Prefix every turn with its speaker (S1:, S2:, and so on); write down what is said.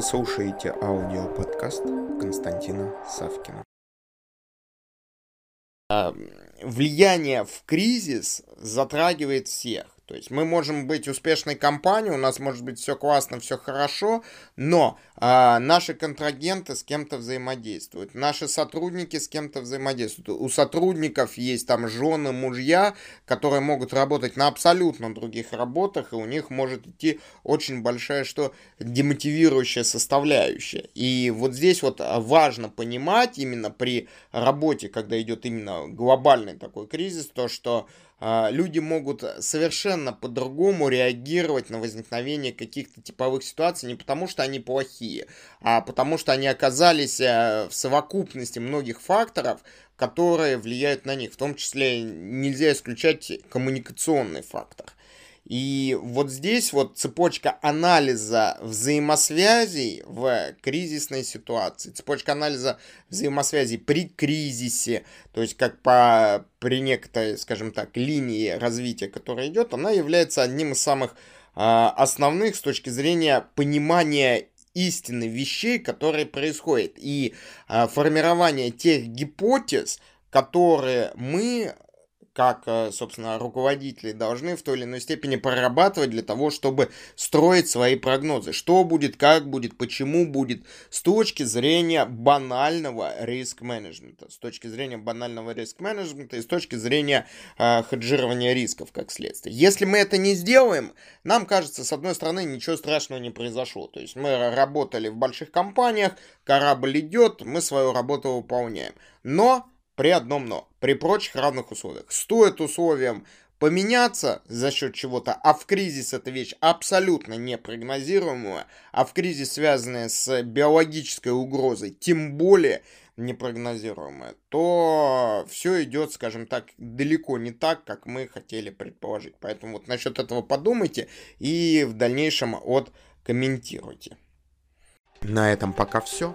S1: Вы слушаете аудиоподкаст Константина Савкина.
S2: А, влияние в кризис затрагивает всех. То есть мы можем быть успешной компанией, у нас может быть все классно, все хорошо, но а, наши контрагенты с кем-то взаимодействуют, наши сотрудники с кем-то взаимодействуют. У сотрудников есть там жены, мужья, которые могут работать на абсолютно других работах, и у них может идти очень большая, что демотивирующая составляющая. И вот здесь вот важно понимать именно при работе, когда идет именно глобальный такой кризис, то, что а, люди могут совершенно по-другому реагировать на возникновение каких-то типовых ситуаций не потому, что они плохие, а потому что они оказались э, в совокупности многих факторов, которые влияют на них. В том числе нельзя исключать коммуникационный фактор. И вот здесь вот цепочка анализа взаимосвязей в кризисной ситуации, цепочка анализа взаимосвязей при кризисе, то есть как по, при некоторой, скажем так, линии развития, которая идет, она является одним из самых э, основных с точки зрения понимания истины вещей, которые происходят, и э, формирование тех гипотез, которые мы как, э, собственно, руководители должны в той или иной степени прорабатывать для того, чтобы строить свои прогнозы. Что будет, как будет, почему будет, с точки зрения банального риск-менеджмента. С точки зрения банального риск-менеджмента и с точки зрения э, хеджирования рисков, как следствие. Если мы это не сделаем, нам кажется, с одной стороны, ничего страшного не произошло. То есть мы работали в больших компаниях, корабль идет, мы свою работу выполняем. Но при одном но, при прочих равных условиях. Стоит условиям поменяться за счет чего-то, а в кризис эта вещь абсолютно непрогнозируемая, а в кризис, связанная с биологической угрозой, тем более непрогнозируемая, то все идет, скажем так, далеко не так, как мы хотели предположить. Поэтому вот насчет этого подумайте и в дальнейшем от комментируйте.
S1: На этом пока все.